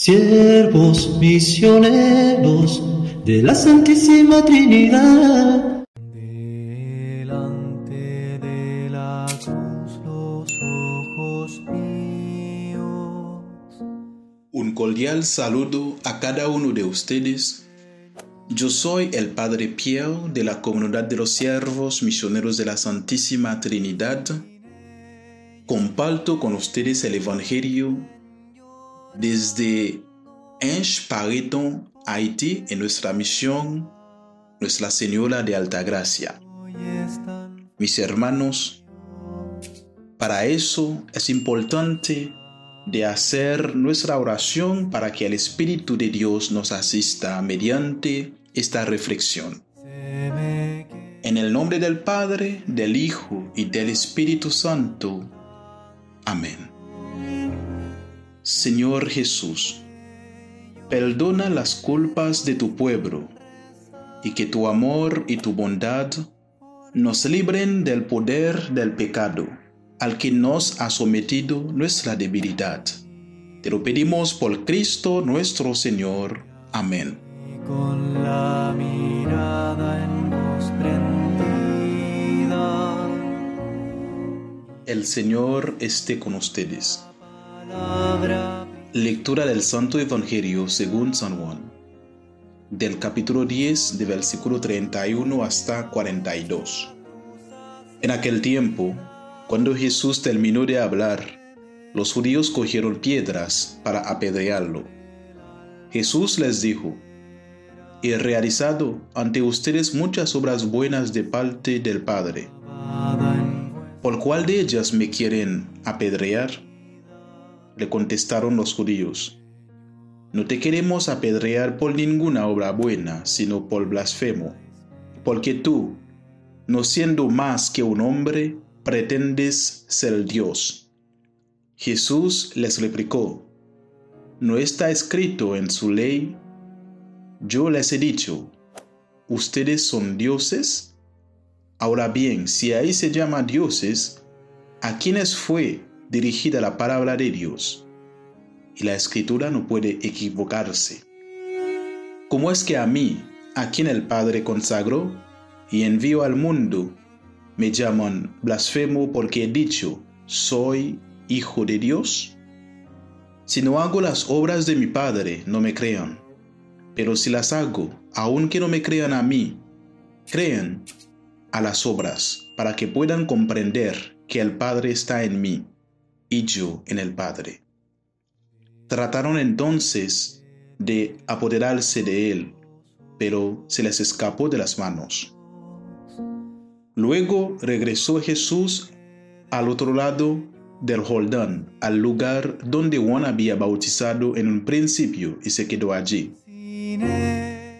siervos misioneros de la Santísima Trinidad. Delante de la cruz los ojos míos. Un cordial saludo a cada uno de ustedes. Yo soy el Padre Pierre de la Comunidad de los Siervos Misioneros de la Santísima Trinidad. Comparto con ustedes el Evangelio desde Ange Pareton, Haití, en nuestra misión Nuestra Señora de Altagracia. Mis hermanos, para eso es importante de hacer nuestra oración para que el Espíritu de Dios nos asista mediante esta reflexión. En el nombre del Padre, del Hijo y del Espíritu Santo. Amén. Señor Jesús, perdona las culpas de tu pueblo y que tu amor y tu bondad nos libren del poder del pecado al que nos ha sometido nuestra debilidad. Te lo pedimos por Cristo nuestro Señor. Amén. Con la mirada en El Señor esté con ustedes. Lectura del Santo Evangelio según San Juan, del capítulo 10, de versículo 31 hasta 42. En aquel tiempo, cuando Jesús terminó de hablar, los judíos cogieron piedras para apedrearlo. Jesús les dijo, He realizado ante ustedes muchas obras buenas de parte del Padre. ¿Por cuál de ellas me quieren apedrear? Le contestaron los judíos, no te queremos apedrear por ninguna obra buena, sino por blasfemo, porque tú, no siendo más que un hombre, pretendes ser Dios. Jesús les replicó, ¿no está escrito en su ley? Yo les he dicho, ¿ustedes son dioses? Ahora bien, si ahí se llama dioses, ¿a quiénes fue dirigida la palabra de Dios. Y la escritura no puede equivocarse. ¿Cómo es que a mí, a quien el Padre consagró y envió al mundo, me llaman blasfemo porque he dicho, soy hijo de Dios? Si no hago las obras de mi Padre, no me crean. Pero si las hago, aunque no me crean a mí, crean a las obras, para que puedan comprender que el Padre está en mí y yo en el Padre. Trataron entonces de apoderarse de él, pero se les escapó de las manos. Luego regresó Jesús al otro lado del Jordán, al lugar donde Juan había bautizado en un principio y se quedó allí.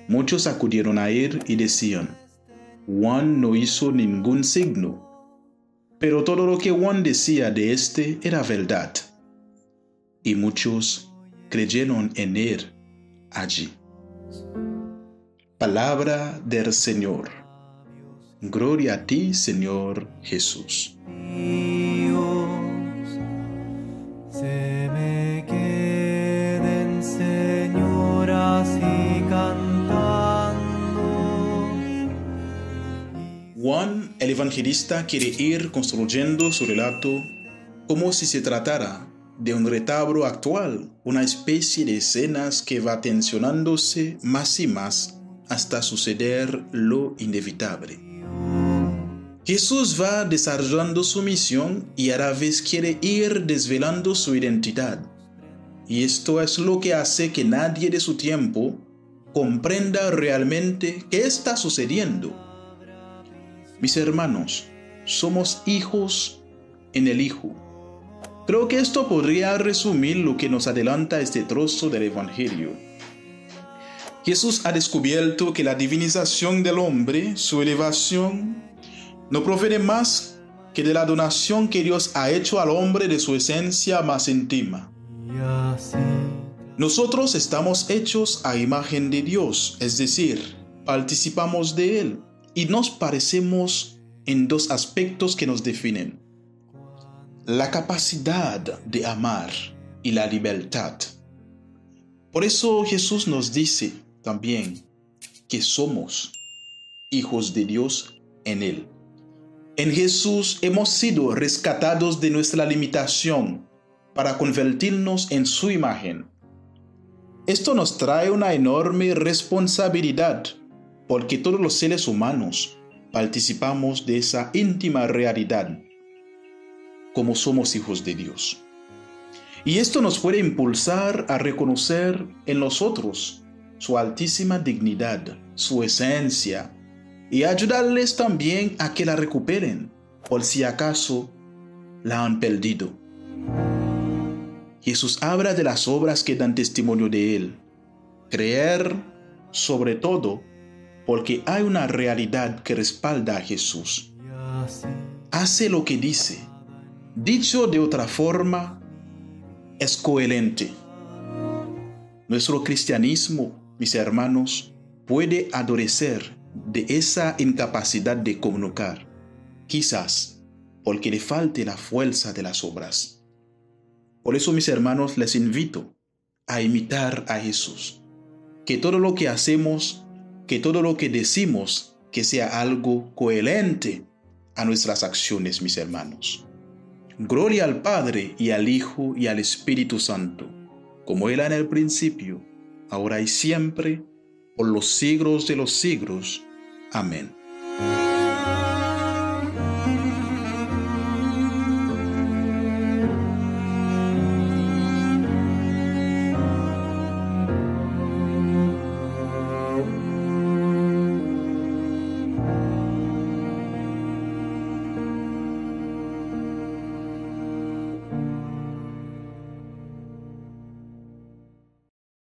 Muchos acudieron a él y decían, Juan no hizo ningún signo pero todo lo que Juan decía de éste era verdad. Y muchos creyeron en él allí. Palabra del Señor. Gloria a ti, Señor Jesús. El evangelista quiere ir construyendo su relato como si se tratara de un retablo actual, una especie de escenas que va tensionándose más y más hasta suceder lo inevitable. Jesús va desarrollando su misión y a la vez quiere ir desvelando su identidad. Y esto es lo que hace que nadie de su tiempo comprenda realmente qué está sucediendo mis hermanos, somos hijos en el Hijo. Creo que esto podría resumir lo que nos adelanta este trozo del Evangelio. Jesús ha descubierto que la divinización del hombre, su elevación, no proviene más que de la donación que Dios ha hecho al hombre de su esencia más íntima. Nosotros estamos hechos a imagen de Dios, es decir, participamos de Él y nos parecemos en dos aspectos que nos definen. La capacidad de amar y la libertad. Por eso Jesús nos dice también que somos hijos de Dios en Él. En Jesús hemos sido rescatados de nuestra limitación para convertirnos en su imagen. Esto nos trae una enorme responsabilidad porque todos los seres humanos participamos de esa íntima realidad como somos hijos de Dios. Y esto nos puede impulsar a reconocer en nosotros su altísima dignidad, su esencia, y ayudarles también a que la recuperen, por si acaso la han perdido. Jesús habla de las obras que dan testimonio de Él. Creer, sobre todo, porque hay una realidad que respalda a Jesús. Hace lo que dice. Dicho de otra forma, es coherente. Nuestro cristianismo, mis hermanos, puede adorecer de esa incapacidad de comunicar, quizás porque le falte la fuerza de las obras. Por eso, mis hermanos, les invito a imitar a Jesús. Que todo lo que hacemos, que todo lo que decimos, que sea algo coherente a nuestras acciones, mis hermanos. Gloria al Padre y al Hijo y al Espíritu Santo, como era en el principio, ahora y siempre, por los siglos de los siglos. Amén.